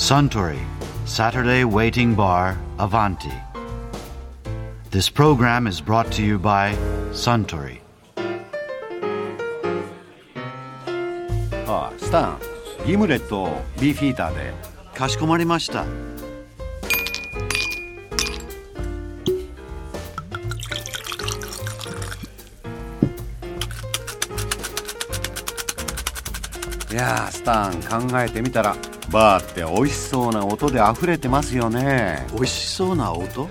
Suntory Saturday Waiting Bar Avanti. This program is brought to you by Suntory. ああスタンギムレットをビーフィーターでかしこまりました。いやースタン考えてみたらバーって美味しそうな音で溢れてますよね。美味しそうな音？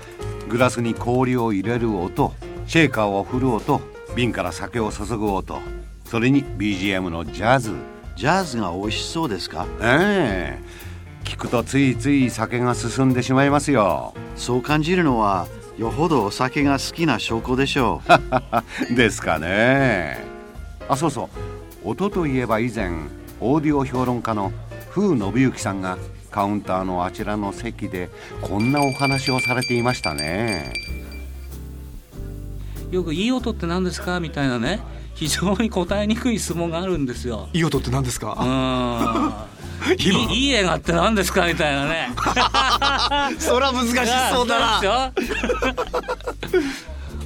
グラスに氷を入れる音。シェーカーを振る音。瓶から酒を注ぐ音。それに BGM のジャズ。ジャズが美味しそうですか？ええ。聞くとついつい酒が進んでしまいますよ。そう感じるのはよほどお酒が好きな証拠でしょう。ですかね。あそうそう。音といえば以前オーディオ評論家の風信之さんがカウンターのあちらの席でこんなお話をされていましたねよくいい音って何ですかみたいなね非常に答えにくい質問があるんですよ。いい音って何ですうか、ん い今いいい映画って何ですかみたいなね。そりゃ難しそうだな な。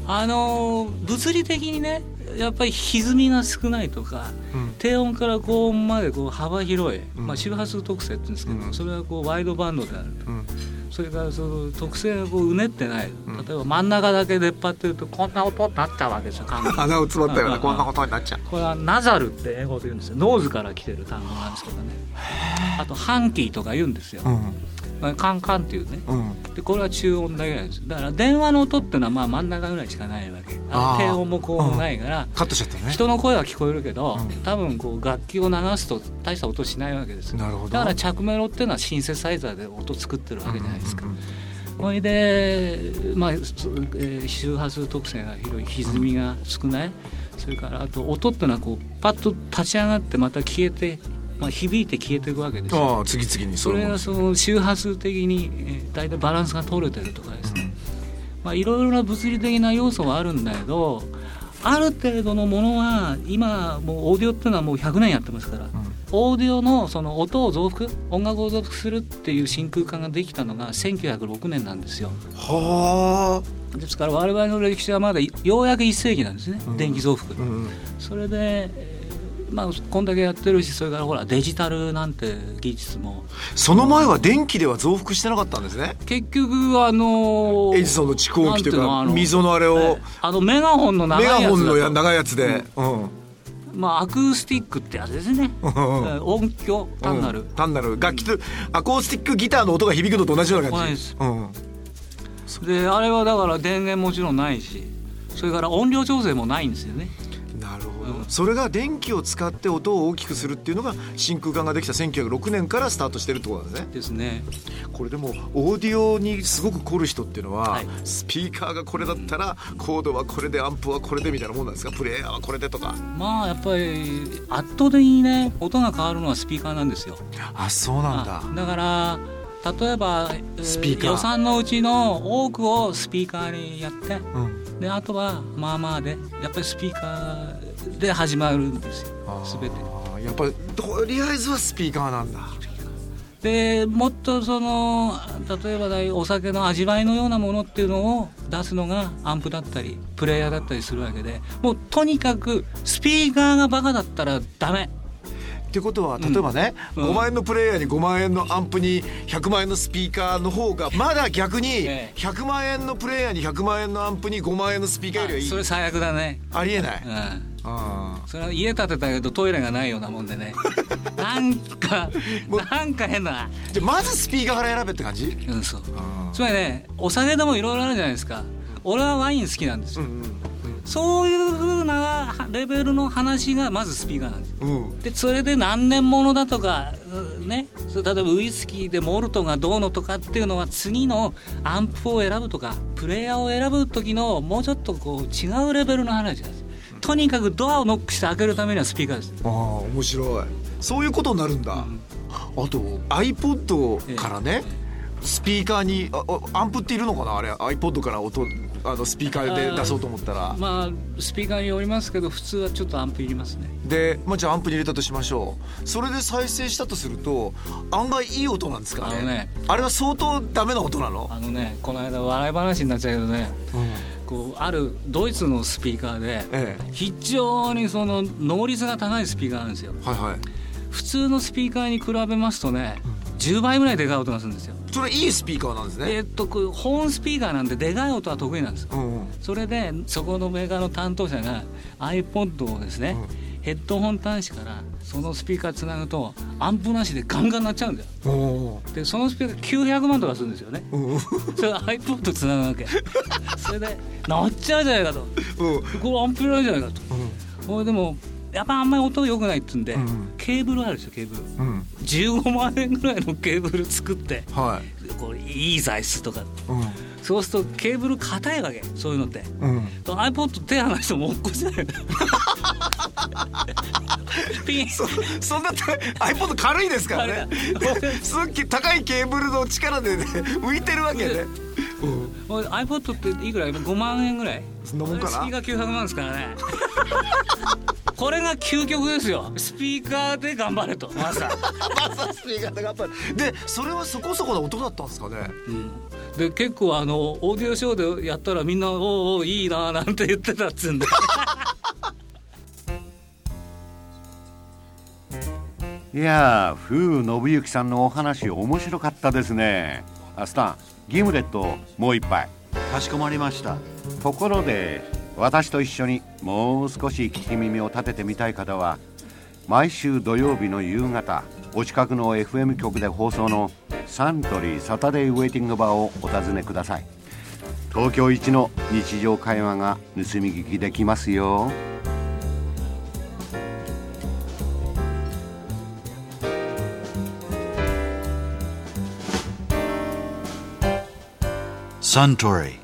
あの物理的にねやっぱり歪みが少ないとか、うん。低音から高音までこう幅広い、うん。まあ、周波数特性って言うんですけど、うん。それはこうワイドバンドであると。うんそれからその特性がこううねってない、うん。例えば真ん中だけ出っ張ってるとこんな音になっちゃうわけですよ鼻を詰まったよううなんこんなことになっちゃう。これは nasal って英語で言うんですよ。 nose から来てる単語なんですけどね。あとハンキーとか言うんですよ、うん。まあカンカンっていうね。うん。でこれは中音だけなんですだから電話の音っていうのはまあ真ん中ぐらいしかないわけ。あ低音も高音もないから、カットしちゃったね。人の声は聞こえるけど、うん。多分こう楽器を流すと大した音しないわけですよ。なるほど。だから着メロっていうのはシンセサイザーで音作ってるわけじゃないですか、うんうんそれで、まあそえー周波数特性が広い歪みが少ない、それからあと音っていうのはこうパッと立ち上がってまた消えて、まあ、響いて消えていくわけですよ。ああ次々にそれがそのその周波数的に、えー、大体バランスが取れてるとかですね、まあ、いろいろな物理的な要素はあるんだけどある程度のものは今もうオーディオっていうのはもう100年やってますから、オーディオのその音を増幅音楽を増幅するっていう真空管ができたのが1906年なんですよ。はですから我々の歴史はまだようやく1世紀なんですね、うん。電気増幅、あうん。それで、えーまあこんだけやってるしそれからほらデジタルなんて技術も。その前は電気では増幅してなかったんですね。結局あのエジソンの蓄音機というか溝のあれを。ええあのメガホンの長メいやつだとガホンのや長いやつで。うんまあアクースティックってやつですね、えー音響単なる、うん。単なる。楽器とアコースティックギターの音が響くのと同じような感じ。です。うん。であれはだから電源もちろんないしそれから音量調整もないんですよねそれが電気を使って音を大きくするっていうのが真空管ができた1906年からスタートしてるってことなんですね。ですね。これでもオーディオにすごく凝る人っていうのは、はい。スピーカーがこれだったらコードはこれでアンプはこれでみたいなもんなんですか？プレイヤーはこれでとか。まあやっぱり圧倒的にね音が変わるのはスピーカーなんですよ。あそうなんだ。あだから例えば、えースピーカー。予算のうちの多くをスピーカーにやってうん。であとはまあまあでやっぱりスピーカーで始まるんですよ。全て。やっぱりとりあえずはスピーカーなんだ。でもっとその例えばだいお酒の味わいのようなものっていうのを出すのがアンプだったりプレイヤーだったりするわけでもうとにかくスピーカーがバカだったらダメってことは例えばね、うん。5万円のプレイヤーに5万円のアンプに100万円のスピーカーの方がまだ逆にええ。100万円のプレイヤーに100万円のアンプに5万円のスピーカーよりはいい。それ最悪だね。ありえない、うん。あそれは家建てたけどトイレがないようなもんでね。なんかなんか変な。ーじゃあまずスピーカーから選べって感じ？うんそう。あつまりねお酒でもいろいろあるじゃないですか。俺はワイン好きなんですよ、ーうんそういう風なレベルの話がまずスピーカーなんです。うん。うんでそれで何年ものだとかうね例えばウイスキーでモルトがどうのとかっていうのは次のアンプを選ぶとかプレイヤーを選ぶ時のもうちょっとこう違うレベルの話なんです。とにかくドアをノックして開けるためにはスピーカーです。ああ面白い。そういうことになるんだ、あと iPod からね、スピーカーにああアンプっているのかな？あれ iPod から音あのスピーカーで出そうと思ったら。まあスピーカーによりますけど普通はちょっとアンプいりますね。で、まあ、じゃあアンプに入れたとしましょう。それで再生したとすると案外いい音なんですかね。あのね。あれは相当ダメな音なの？あのねこの間笑い話になっちゃうけどねこうあるドイツのスピーカーでえ非常にその能率が高いスピーカーなんですよ。えはいはい。普通のスピーカーに比べますとね10倍ぐらいでかい音がするんですよ。それいいスピーカーなんですね。えっとホーンスピーカーなんででかい音は得意なんです。うんうん。それでそこのメーカーの担当者が iPod をですね、ヘッドホン端子からそのスピーカーつなぐとアンプなしでガンガン鳴っちゃうんだよ。でそのスピーカー900万とかするんですよね。うんうん。それ iPod つなぐわけ。それで鳴っちゃうじゃないかと。うん。これアンプないじゃないかと。これでもやっぱあんまり音良くないっつうんで、うん。ケーブルあるでしょケーブル。うん。15万円ぐらいのケーブル作ってはい。これいい材質とか。うそうするとケーブル硬いわけそういうのって。んうん。と iPod 手離しても落っこちない ピン。そそんなた iPod 軽いですからね。すっげえ高いケーブルの力でね浮いてるわけねもう iPod っていくら？5万円ぐらい。そんなもんかな？スピーカー900万ですからねこれが究極ですよ。スピーカーで頑張れと。まさマサ スピーカーでやっぱりでそれはそこそこな音だったんですかね？で結構あのオーディオショーでやったらみんな「おうおういいな」なんて言ってたっつうんで。いやー風信之さんのお話面白かったですね。アスタンギムレットもう一杯。かしこまりました。ところで私と一緒にもう少し聞き耳を立ててみたい方は毎週土曜日の夕方お近くの FM 局で放送のサントリーサタデーウェイティングバーをお尋ねください。東京一の日常会話が盗み聞きできますよ。Suntory,